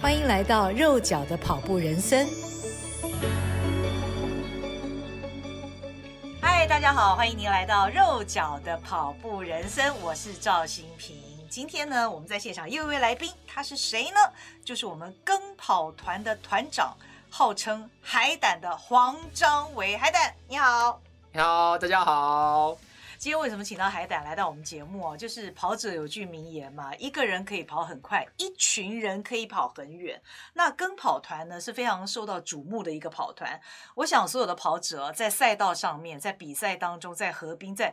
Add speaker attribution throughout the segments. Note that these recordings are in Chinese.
Speaker 1: 欢迎来到肉脚的跑步人生。嗨，大家好，欢迎您来到肉脚的跑步人生，我是赵新平。今天呢，我们在现场又一位来宾，他是谁呢？就是我们跟跑团的团长，号称海胆的黄章维。海胆，你好。
Speaker 2: 你好，大家好。
Speaker 1: 今天为什么请到海胆来到我们节目啊？就是跑者有句名言嘛，一个人可以跑很快，一群人可以跑很远。那跟跑团呢，是非常受到瞩目的一个跑团。我想所有的跑者在赛道上面，在比赛当中，在河滨，在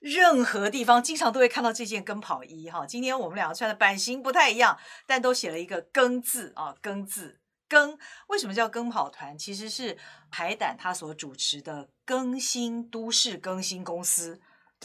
Speaker 1: 任何地方，经常都会看到这件跟跑衣哈。今天我们两个穿的版型不太一样，但都写了一个“跟”字啊，“跟”字。跟为什么叫跟跑团？其实是海胆他所主持的更新都市更新公司。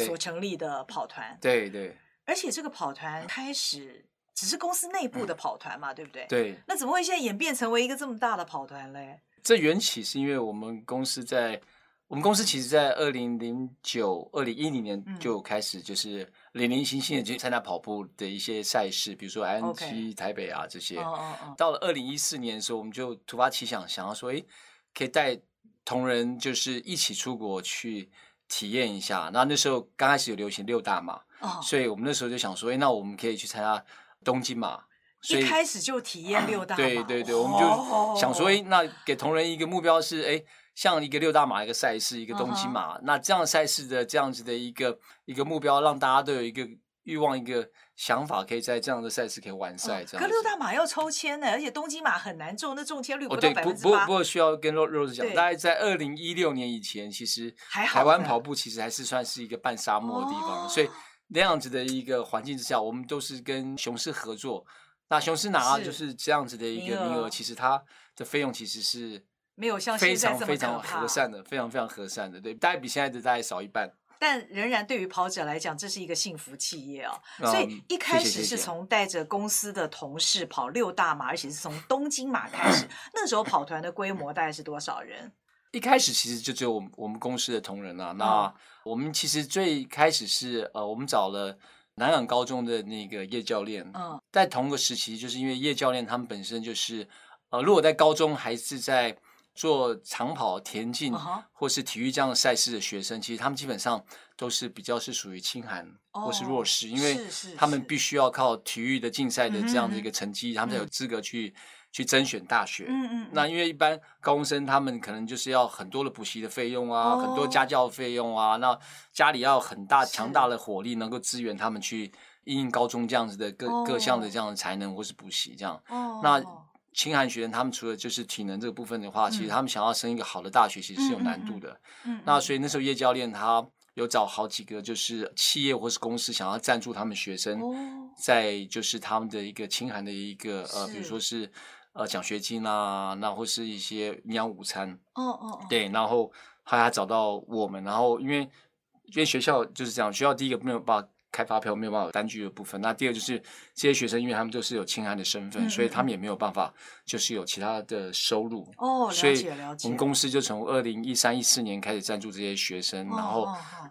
Speaker 1: 所成立的跑团，
Speaker 2: 对对，
Speaker 1: 而且这个跑团开始只是公司内部的跑团嘛，嗯、对不对？
Speaker 2: 对。
Speaker 1: 那怎么会现在演变成为一个这么大的跑团嘞？
Speaker 2: 这缘起是因为我们公司在我们公司其实，在二零零九、二零一零年就开始就是零零星星的去参加跑步的一些赛事，比如说 ING 台北啊这些。哦哦哦。到了二零一四年的时候，我们就突发奇想，想要说，哎，可以带同仁就是一起出国去。体验一下，那那时候刚开始有流行六大马，oh. 所以我们那时候就想说，哎，那我们可以去参加东京马。所以
Speaker 1: 一开始就体验六大马，
Speaker 2: 对对对，oh. 我们就想说，哎，那给同仁一个目标是，哎，像一个六大马一个赛事，一个东京马，uh huh. 那这样赛事的这样子的一个一个目标，让大家都有一个。欲望一个想法，可以在这样的赛事可以完赛，这样。
Speaker 1: 可六大马要抽签呢，而且东京马很难中，那中签率不到百分之八。
Speaker 2: 不不不过需要跟 Rose 讲，大概在二零一六年以前，其实台湾跑步其实还是算是一个半沙漠的地方，所以那样子的一个环境之下，我们都是跟雄狮合作。那雄狮拿就是这样子的一个名额，其实它的费用其实是没有像非常非常和善的，非常非常和善的，对，大概比现在的大概少一半。
Speaker 1: 但仍然对于跑者来讲，这是一个幸福企业哦。所以一开始是从带着公司的同事跑六大马，而且是从东京马开始。那时候跑团的规模大概是多少人？
Speaker 2: 一开始其实就只有我们我们公司的同仁啊。那我们其实最开始是呃，我们找了南港高中的那个叶教练。嗯，在同个时期，就是因为叶教练他们本身就是呃，如果在高中还是在。做长跑、田径或是体育这样的赛事的学生，其实他们基本上都是比较是属于清寒或是弱势，因为他们必须要靠体育的竞赛的这样的一个成绩，他们才有资格去去甄选大学。嗯嗯。那因为一般高中生他们可能就是要很多的补习的费用啊，很多家教费用啊，那家里要很大强大的火力能够支援他们去应应高中这样子的各各项的这样的才能或是补习这样。哦。那。清寒学生，他们除了就是体能这个部分的话，嗯、其实他们想要升一个好的大学，其实是有难度的。嗯，那所以那时候叶教练他有找好几个就是企业或是公司想要赞助他们学生，哦、在就是他们的一个清寒的一个呃，比如说是呃奖学金啊，那或是一些营养午餐。哦哦。对，然后他还找到我们，然后因为因为学校就是这样，学校第一个没有办法。开发票没有办法有单据的部分，那第二就是这些学生，因为他们都是有清寒的身份，所以他们也没有办法就是有其他的收入。哦，了解，了解。所以我们公司就从二零一三一四年开始赞助这些学生，哦、然后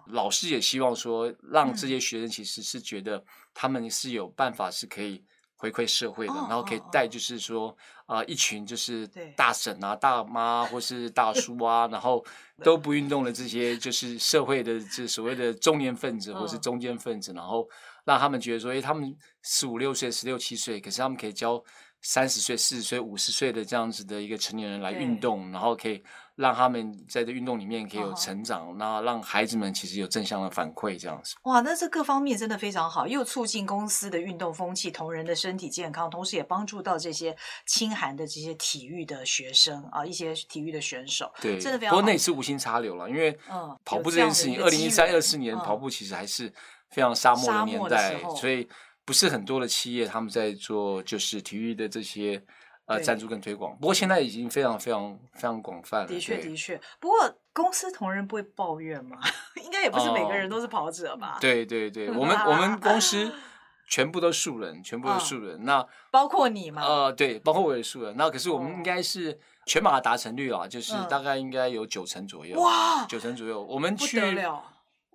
Speaker 2: 老师也希望说，让这些学生其实是觉得他们是有办法是可以。回馈社会的，然后可以带，就是说，啊、呃，一群就是大婶啊、大妈或是大叔啊，然后 都不运动的这些，就是社会的这所谓的中年分子或是中间分子，然后让他们觉得说，哎，他们十五六岁、十六七岁，可是他们可以教三十岁、四十岁、五十岁的这样子的一个成年人来运动，然后可以。让他们在这运动里面可以有成长，那、uh huh. 让孩子们其实有正向的反馈，这样子。
Speaker 1: 哇，那这各方面真的非常好，又促进公司的运动风气，同仁的身体健康，同时也帮助到这些清寒的这些体育的学生啊，一些体育的选手。对，真的非常好。
Speaker 2: 不过那也是无心插柳了，因为跑步这件事情，二零一三、二四年跑步其实还是非常沙漠的年代，所以不是很多的企业他们在做就是体育的这些。呃，赞助跟推广，不过现在已经非常非常非常广泛了。
Speaker 1: 的确，的确。不过公司同仁不会抱怨吗？应该也不是每个人都是跑者吧？
Speaker 2: 对对对，我们我们公司 全部都素人，全部都素人。那
Speaker 1: 包括你吗？
Speaker 2: 呃，对，包括我也素人。那可是我们应该是全马达成率啊，就是大概应该有九成左右。哇，九成左右。我们去，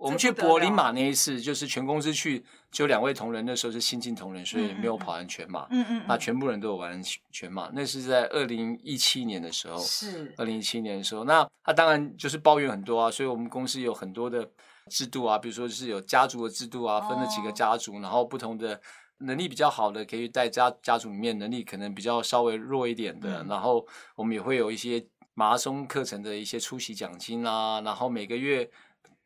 Speaker 2: 我们去柏林马那一次，就是全公司去，就两位同仁，那时候是新进同仁，所以没有跑完全马。嗯嗯，那全部人都有完全马。那是在二零一七年的时候，是二零一七年的时候。那他当然就是抱怨很多啊，所以我们公司有很多的制度啊，比如说是有家族的制度啊，分了几个家族，然后不同的能力比较好的可以带家家族里面能力可能比较稍微弱一点的，然后我们也会有一些马拉松课程的一些出席奖金啊，然后每个月。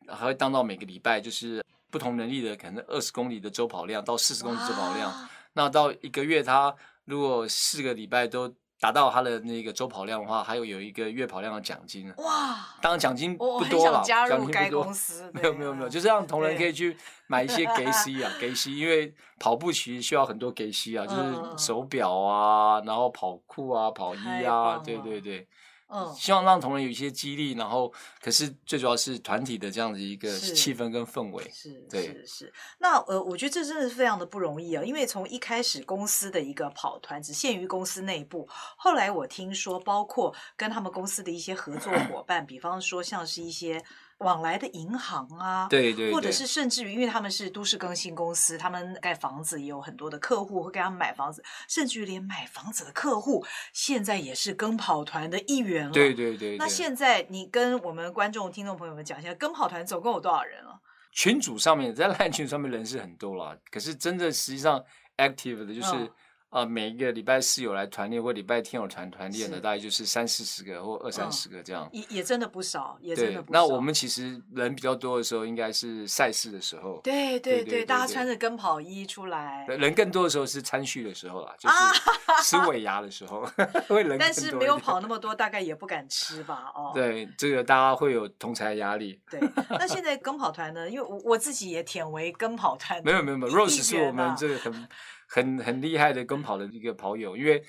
Speaker 2: 还会当到每个礼拜，就是不同能力的，可能二十公里的周跑量到四十公里周跑量。那到一个月，他如果四个礼拜都达到他的那个周跑量的话，还有有一个月跑量的奖金。哇！当然奖金不多了，奖金不多。没有没有没有，就是让同仁可以去买一些 给 C 啊，给 C，，因为跑步其实需要很多给 C 啊，就是手表啊，然后跑裤啊、跑衣啊，对对对。嗯，希望让同仁有一些激励，然后可是最主要是团体的这样子一个气氛跟氛围，是，对，是是。那呃，我觉得这真的是非常的不容易啊，因为从一开始公司的一个跑团只限于公司内部，后来我听说，包括跟他们公司的一些合作 伙伴，比方说像是一些。往来的银行啊，对，对对，或者是甚至于，因为他们是都市更新公司，他们盖房子也有很多的客户会给他们买房子，甚至于连买房子的客户现在也是跟跑团的一员了。对对对，对。那现在你跟我们观众、听众朋友们讲一下，跟跑团总共有多少人了？群组上面，在 LINE 群上面人是很多了，可是真的实际上 active 的就是。嗯啊，每一个礼拜四有来团练，或礼拜天有团团练的，大概就是三四十个或二三十个这样。也也真的不少，也真的不少。那我们其实人比较多的时候，应该是赛事的时候。对对对，大家穿着跟跑衣出来。人更多的时候是餐叙的时候啦，就是 吃尾牙的时候，会人。但是没有跑那么多，大概也不敢吃吧？哦。对，这个大家会有同侪压力。对，那现在跟跑团呢？因为我我自己也舔为跟跑团。没有没有没有，Rose 是我们这个很。很很厉害的跟跑的一个跑友，因为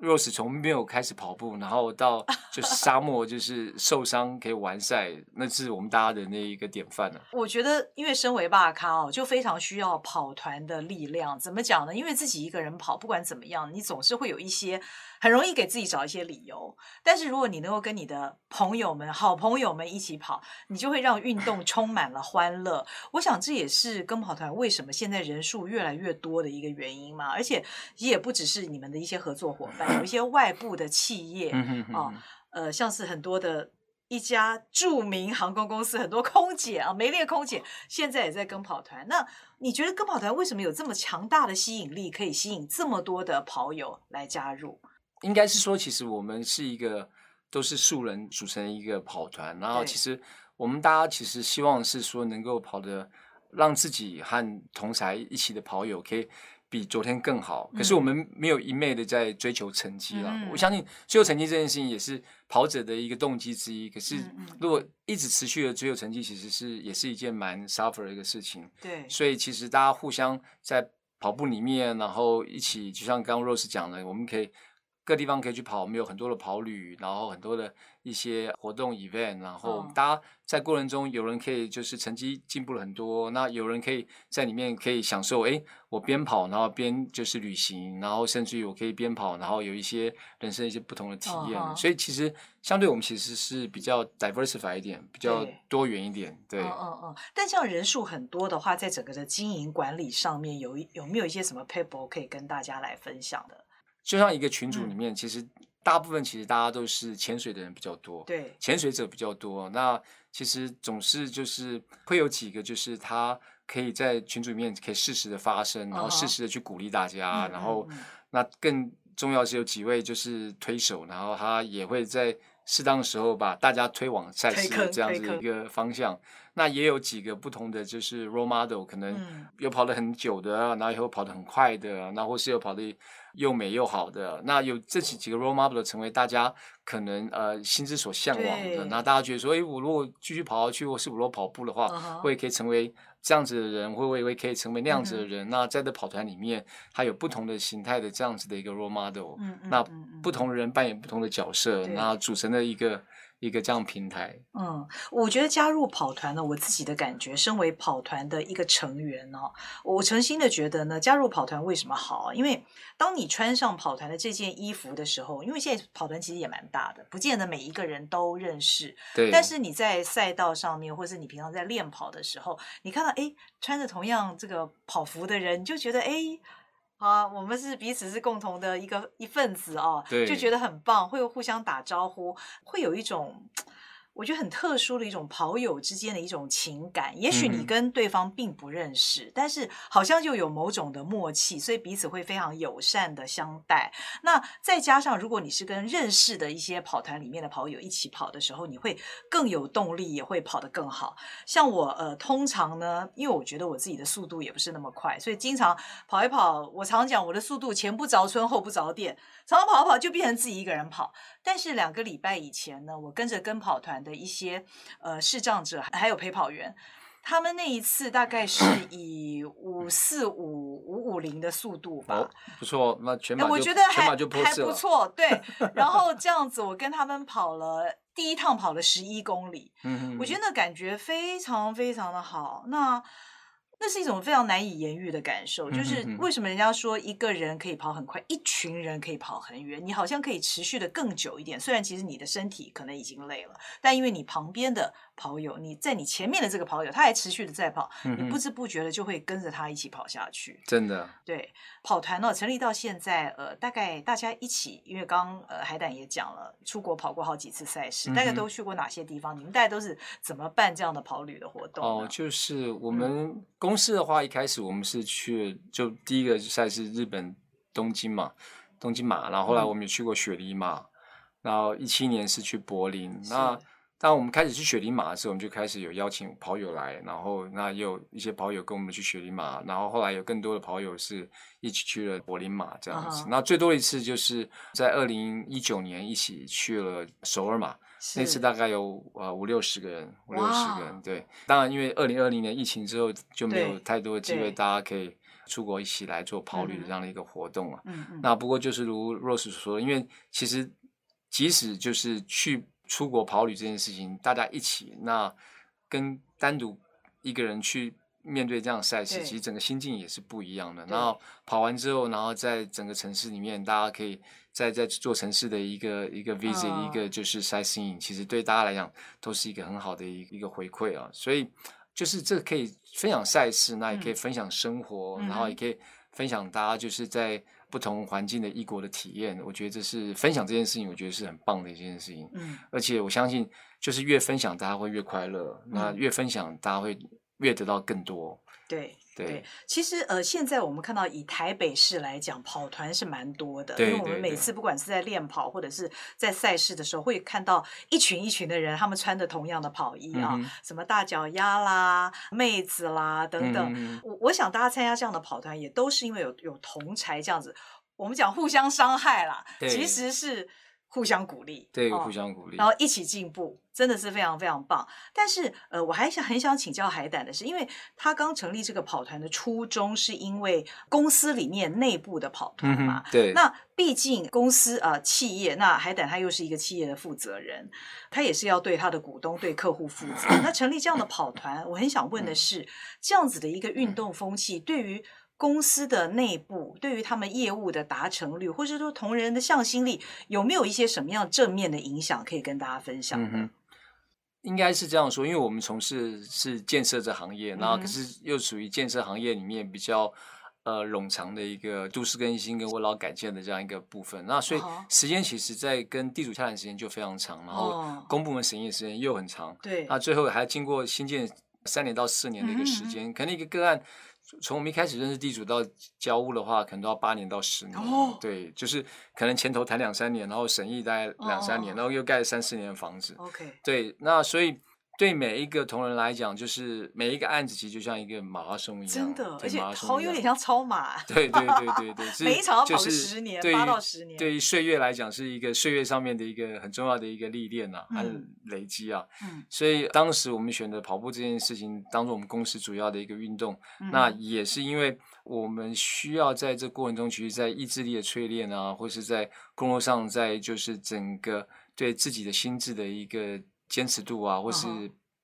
Speaker 2: Rose 从没有开始跑步，然后到 就是沙漠就是受伤可以完赛，那是我们大家的那一个典范了。我觉得，因为身为爸咖哦，就非常需要跑团的力量。怎么讲呢？因为自己一个人跑，不管怎么样，你总是会有一些。很容易给自己找一些理由，但是如果你能够跟你的朋友们、好朋友们一起跑，你就会让运动充满了欢乐。我想这也是跟跑团为什么现在人数越来越多的一个原因嘛。而且也不只是你们的一些合作伙伴，有一些外部的企业啊，呃，像是很多的一家著名航空公司，很多空姐啊，美丽空姐现在也在跟跑团。那你觉得跟跑团为什么有这么强大的吸引力，可以吸引这么多的跑友来加入？应该是说，其实我们是一个都是素人组成一个跑团，然后其实我们大家其实希望是说能够跑的让自己和同台一起的跑友可以比昨天更好。可是我们没有一昧的在追求成绩了。嗯、我相信追求成绩这件事情也是跑者的一个动机之一。可是如果一直持续的追求成绩，其实是也是一件蛮 suffer 的一个事情。对，所以其实大家互相在跑步里面，然后一起，就像刚刚 Rose 讲的，我们可以。各地方可以去跑，我们有很多的跑旅，然后很多的一些活动 event，然后大家在过程中有人可以就是成绩进步了很多，那有人可以在里面可以享受，哎，我边跑然后边就是旅行，然后甚至于我可以边跑，然后有一些人生一些不同的体验。Uh. 所以其实相对我们其实是比较 diversify 一点，比较多元一点。对，嗯嗯嗯。但像人数很多的话，在整个的经营管理上面有有没有一些什么撇步可以跟大家来分享的？就像一个群组里面，其实大部分其实大家都是潜水的人比较多，对，潜水者比较多。那其实总是就是会有几个，就是他可以在群组里面可以适时的发声，然后适时的去鼓励大家。然后那更重要是有几位就是推手，然后他也会在适当的时候把大家推往赛事的这样子一个方向。那也有几个不同的就是 role model，可能有跑得很久的，然后也有跑得很快的，那或是有跑得。又美又好的，那有这几几个 role model 成为大家可能呃心之所向往的，那大家觉得说，哎，我如果继续跑下去，或是我如果跑步的话，会、uh huh. 可以成为这样子的人，会不会可以成为那样子的人？Uh. 那在这跑团里面，它有不同的形态的这样子的一个 role model，、uh. 那不同的人扮演不同的角色，uh. 那组成的一个。一个这样平台。
Speaker 1: 嗯，我觉得加入跑团呢，我自己的感觉，身为跑团的一个成员呢，我诚心的觉得呢，加入跑团为什么好？因为当你穿上跑团的这件衣服的时候，因为现在跑团其实也蛮大的，不见得每一个人都认识。
Speaker 2: 对。
Speaker 1: 但是你在赛道上面，或是你平常在练跑的时候，你看到哎，穿着同样这个跑服的人，你就觉得哎。啊，我们是彼此是共同的一个一份子哦，
Speaker 2: 对，
Speaker 1: 就觉得很棒，会互相打招呼，会有一种。我觉得很特殊的一种跑友之间的一种情感，也许你跟对方并不认识，嗯、但是好像就有某种的默契，所以彼此会非常友善的相待。那再加上如果你是跟认识的一些跑团里面的跑友一起跑的时候，你会更有动力，也会跑得更好。像我呃，通常呢，因为我觉得我自己的速度也不是那么快，所以经常跑一跑，我常讲我的速度前不着村后不着店，常常跑跑就变成自己一个人跑。但是两个礼拜以前呢，我跟着跟跑团的一些呃视障者还有陪跑员，他们那一次大概是以五四五五五零的速度吧，
Speaker 2: 哦、不错，那全马就
Speaker 1: 我觉得还
Speaker 2: 还不错，
Speaker 1: 对。然后这样子，我跟他们跑了第一趟，跑了十一公里，嗯，我觉得那感觉非常非常的好。那。那是一种非常难以言喻的感受，就是为什么人家说一个人可以跑很快，一群人可以跑很远，你好像可以持续的更久一点。虽然其实你的身体可能已经累了，但因为你旁边的。跑友，你在你前面的这个跑友，他还持续的在跑，嗯、你不知不觉的就会跟着他一起跑下去。
Speaker 2: 真的，
Speaker 1: 对，跑团呢成立到现在，呃，大概大家一起，因为刚呃海胆也讲了，出国跑过好几次赛事，嗯，大概都去过哪些地方？你们大概都是怎么办这样的跑旅的活动？
Speaker 2: 哦，就是我们公司的话，一开始我们是去就第一个赛事日本东京嘛，东京马，然后后来我们也去过雪梨马，嗯，然后一七年是去柏林，那。当我们开始去雪梨马的时候，我们就开始有邀请跑友来，然后那也有一些跑友跟我们去雪梨马，然后后来有更多的跑友是一起去了柏林马这样子。Uh -huh. 那最多一次就是在二零一九年一起去了首尔马，那次大概有呃五六十个人，五六十个人。对，当然因为二零二零年疫情之后就没有太多的机会，大家可以出国一起来做跑旅的这样的一个活动了。嗯嗯。那不过就是如 Rose 所说的，因为其实即使就是去。出国跑旅这件事情，大家一起，那跟单独一个人去面对这样的赛事，其实整个心境也是不一样的。然后跑完之后，然后在整个城市里面，大家可以在在做城市的一个一个 visit，、哦、一个就是 sightseeing，其实对大家来讲都是一个很好的一一个回馈啊。所以就是这个可以分享赛事，那也可以分享生活，嗯、然后也可以分享大家就是在。不同环境的异国的体验，我觉得这是分享这件事情，我觉得是很棒的一件事情。嗯，而且我相信，就是越分享，大家会越快乐。嗯，那越分享，大家会越得到更多。
Speaker 1: 对。对，其实呃，现在我们看到以台北市来讲，跑团是蛮多的。因为我们每次不管是在练跑或者是在赛事的时候，会看到一群一群的人，他们穿着同样的跑衣啊，嗯、什么大脚丫啦、妹子啦等等。嗯、我我想大家参加这样的跑团，也都是因为有有同才这样子。我们讲互相伤害啦，其实是。互相鼓励，
Speaker 2: 对，互相鼓励，
Speaker 1: 然后一起进步，真的是非常非常棒。但是，呃，我还想很想请教海胆的是，因为他刚成立这个跑团的初衷，是因为公司里面内部的跑团嘛？
Speaker 2: 嗯、对。
Speaker 1: 那毕竟公司啊、呃，企业，那海胆他又是一个企业的负责人，他也是要对他的股东、对客户负责。那成立这样的跑团，我很想问的是，这样子的一个运动风气，对于公司的内部对于他们业务的达成率，或者说同仁的向心力，有没有一些什么样正面的影响可以跟大家分享？嗯，
Speaker 2: 应该是这样说，因为我们从事是建设这行业，然后可是又属于建设行业里面比较呃冗长的一个都市更新跟危老改建的这样一个部分，那所以时间其实在跟地主洽谈时间就非常长，然后公部门审议时间又很长，对，那最后还经过新建三年到四年的一个时间，嗯、可能一个个案。从我们一开始认识地主到交屋的话，可能都要八年到十年。哦，对，就是可能前头谈两三年，然后审议大概两三年，哦，然后又盖三四年的房子。OK，对，那所以对每一个同仁来讲，就是每一个案子其实就像一个马拉松一样，
Speaker 1: 真的，而且
Speaker 2: 好
Speaker 1: 像有点像超马。
Speaker 2: 对对对对对，
Speaker 1: 每一场要跑十年，八到十年。
Speaker 2: 对于岁月来讲，是一个岁月上面的一个很重要的一个历练啊，还有累积啊。嗯。所以当时我们选择跑步这件事情，当做我们公司主要的一个运动，那也是因为我们需要在这过程中，其实，在意志力的淬炼啊，或是在工作上，在就是整个对自己的心智的一个。坚持度啊，或是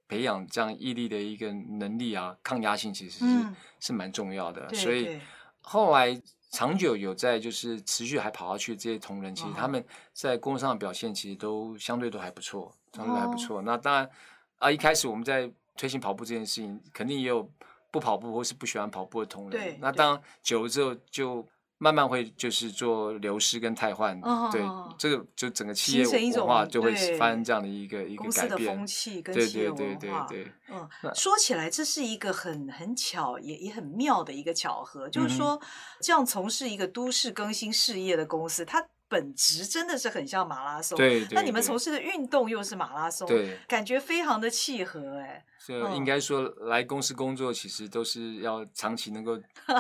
Speaker 2: 培养这样毅力的一个能力啊，抗压性其实是、嗯、是蛮重要的。所以后来长久有在就是持续还跑下去这些同仁，其实他们在工作上的表现其实都相对都还不错，相对还不错。那当然啊，一开始我们在推行跑步这件事情，肯定也有不跑步或是不喜欢跑步的同仁。那当然久了之后就。慢慢会就是做流失跟汰换，对，这个就整个企业文化就会发生这样的一个一个改变。公司的风
Speaker 1: 气跟企业文化，嗯，说起来这是一个很很巧也也很妙的一个巧合，就是说这样从事一个都市更新事业的公司，它本质真的是很像马拉松，
Speaker 2: 对，
Speaker 1: 那你们从事的运动又是马拉松，
Speaker 2: 对，
Speaker 1: 感觉非常的契合，哎。
Speaker 2: 就应该说，来公司工作其实都是要长期能够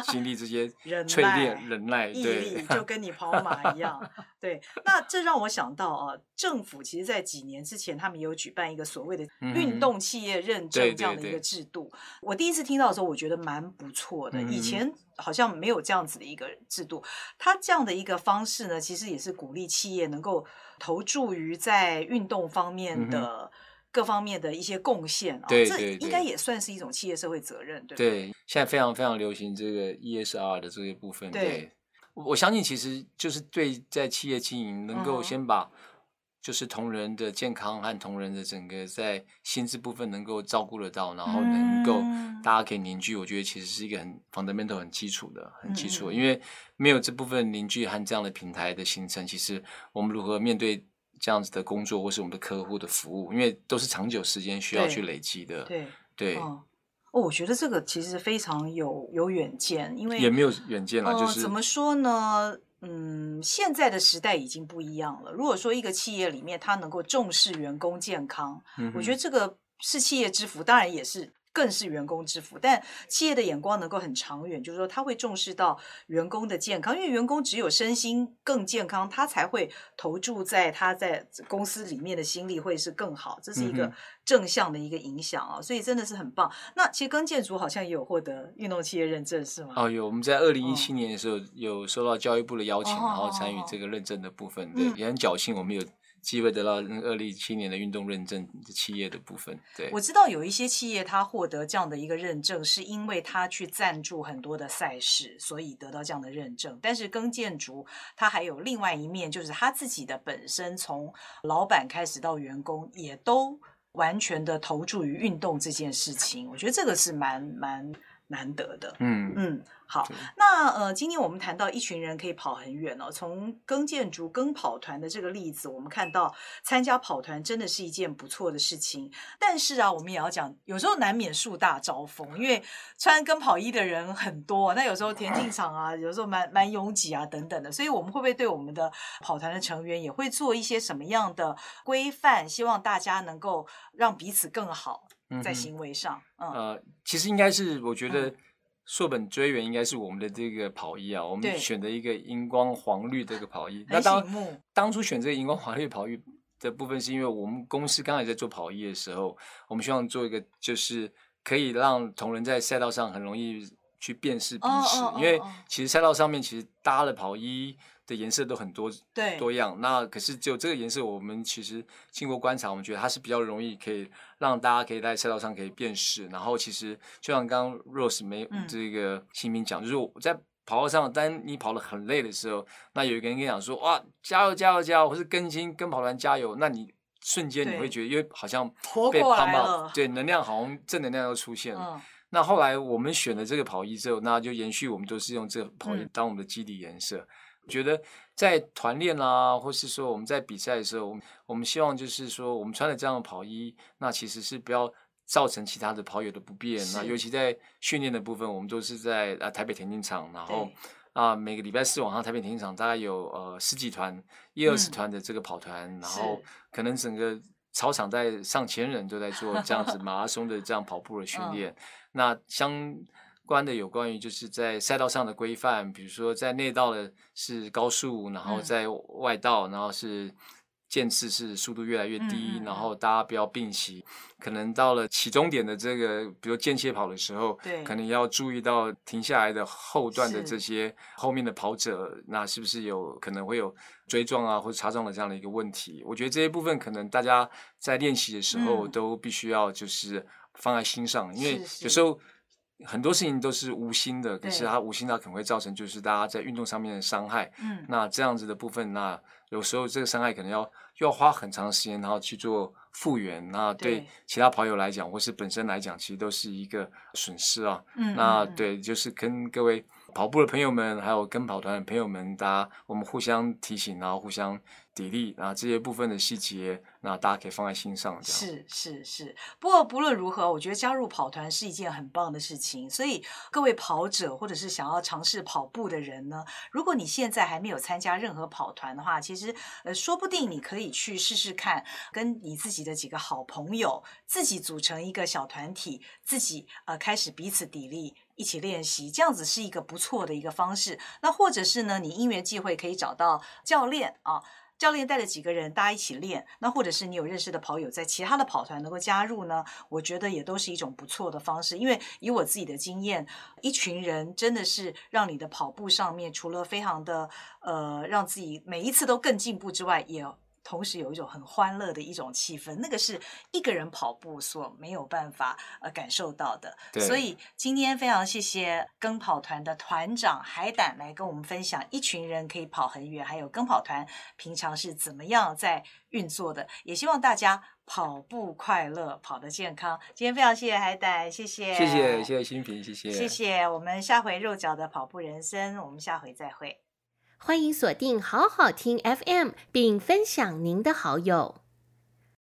Speaker 2: 经历这些 淬炼、忍耐、
Speaker 1: 毅力，就跟你跑马一样。对，那这让我想到啊，政府其实在几年之前，他们有举办一个所谓的运动企业认证这样的一个制度。我第一次听到的时候，我觉得蛮不错的。以前好像没有这样子的一个制度。它这样的一个方式呢，其实也是鼓励企业能够投注于在运动方面的。各方面的一些贡献啊，
Speaker 2: 对，
Speaker 1: 这应该也算是一种企业社会责任，对
Speaker 2: 对，现在非常非常流行这个 ESR 的这些部分。对，我相信其实就是对在企业经营，能够先把就是同仁的健康和同仁的整个在薪资部分能够照顾得到，然后能够大家可以凝聚，我觉得其实是一个很 fundamental 很基础的、很基础的，因为没有这部分凝聚和这样的平台的形成，其实我们如何面对？这样子的工作，或是我们的客户的服务，因为都是长久时间需要去累积的。
Speaker 1: 对
Speaker 2: 对，
Speaker 1: 哦，我觉得这个其实非常有有远见，因为
Speaker 2: 也没有远见了，就是
Speaker 1: 怎么说呢？嗯，现在的时代已经不一样了。如果说一个企业里面，他能够重视员工健康，嗯，我觉得这个是企业之福，当然也是。更是员工之福，但企业的眼光能够很长远，就是说他会重视到员工的健康，因为员工只有身心更健康，他才会投注在他在公司里面的心力会是更好，这是一个正向的一个影响啊，所以真的是很棒。那其实跟建筑好像也有获得运动企业认证，是吗？
Speaker 2: 哦，有，我们在二零一七年的时候有收到教育部的邀请，然后参与这个认证的部分，对，也很侥幸，我们有。机会得到二零一七年的运动认证的企业的部分，对，
Speaker 1: 我知道有一些企业，它获得这样的一个认证，是因为它去赞助很多的赛事，所以得到这样的认证。但是更建筑，它还有另外一面，就是他自己的本身，从老板开始到员工，也都完全的投注于运动这件事情。我觉得这个是蛮蛮难得的。嗯嗯。好，那呃，今天我们谈到一群人可以跑很远哦。从跟建筑跟跑团的这个例子，我们看到参加跑团真的是一件不错的事情。但是啊，我们也要讲，有时候难免树大招风，因为穿跟跑衣的人很多，那有时候田径场啊，有时候蛮蛮拥挤啊，等等的。所以我们会不会对我们的跑团的成员也会做一些什么样的规范？希望大家能够让彼此更好，在行为上。
Speaker 2: 呃，其实应该是我觉得。硕本追源应该是我们的这个跑衣啊，我们选的一个荧光黄绿这个跑衣。那当当初选这个荧光黄绿跑衣的部分，是因为我们公司刚才在做跑衣的时候，我们希望做一个就是可以让同仁在赛道上很容易去辨识彼此，因为其实赛道上面其实搭的跑衣。的颜色都很多，对，多样。那可是只有这个颜色，我们其实经过观察，我们觉得它是比较容易可以让大家可以在赛道上可以辨识。然后其实就像刚刚 Rose 没这个新兵讲，嗯、就是我在跑道上，当你跑得很累的时候，那有一个人跟你讲说：“哇，加油加油加油！”或是更新跟跑团加油，那你瞬间你会觉得，因为好像被 pump up，对，能量好像正能量又出现了。嗯、那后来我们选了这个跑衣之后，那就延续我们都是用这个跑衣当我们的基底颜色。嗯觉得在团练啊，或是说我们在比赛的时候，我们我们希望就是说，我们穿了这样的跑衣，那其实是不要造成其他的跑友的不便。那尤其在训练的部分，我们都是在啊台北田径场，然后啊对每个礼拜四晚上台北田径场大概有呃十几团、一二十团的这个跑团，嗯、然后可能整个操场在上千人都在做这样子马拉松的这样跑步的训练。那相关的有关于就是在赛道上的规范，比如说在内道的是高速，然后在外道，然后是。渐次是速度越来越低，嗯嗯，然后大家不要并行，可能到了起终点的这个，比如间歇跑的时候，对，可能要注意到停下来的后段的这些后面的跑者，那是不是有可能会有追撞啊或者擦撞的这样的一个问题？我觉得这些部分可能大家在练习的时候都必须要就是放在心上，嗯、因为有时候很多事情都是无心的，可是它无心它可能会造成就是大家在运动上面的伤害。嗯，那这样子的部分那。有时候这个伤害可能要要花很长时间，然后去做复原。那对其他跑友来讲，或是本身来讲，其实都是一个损失啊。嗯，那对，就是跟各位跑步的朋友们，还有跟跑团的朋友们，大家我们互相提醒，然后互相。砥砺，然后，这些部分的细节，那大家可以放在心上。
Speaker 1: 是是是，不过不论如何，我觉得加入跑团是一件很棒的事情。所以各位跑者或者是想要尝试跑步的人呢，如果你现在还没有参加任何跑团的话，其实呃，说不定你可以去试试看，跟你自己的几个好朋友自己组成一个小团体，自己呃开始彼此砥砺，一起练习，这样子是一个不错的一个方式。那或者是呢，你因缘际会可以找到教练啊。教练带着几个人，大家一起练。那或者是你有认识的跑友在其他的跑团能够加入呢？我觉得也都是一种不错的方式。因为以我自己的经验，一群人真的是让你的跑步上面除了非常的呃，让自己每一次都更进步之外，也。同时有一种很欢乐的一种气氛，那个是一个人跑步所没有办法呃感受到的。对。所以今天非常谢谢跟跑团的团长海胆来跟我们分享，一群人可以跑很远，还有跟跑团平常是怎么样在运作的。也希望大家跑步快乐，跑得健康。今天非常谢谢海胆，谢谢，
Speaker 2: 谢谢，谢谢新平，谢谢，
Speaker 1: 谢谢。我们下回肉脚的跑步人生，我们下回再会。
Speaker 3: 欢迎锁定好好听 FM，并分享您的好友。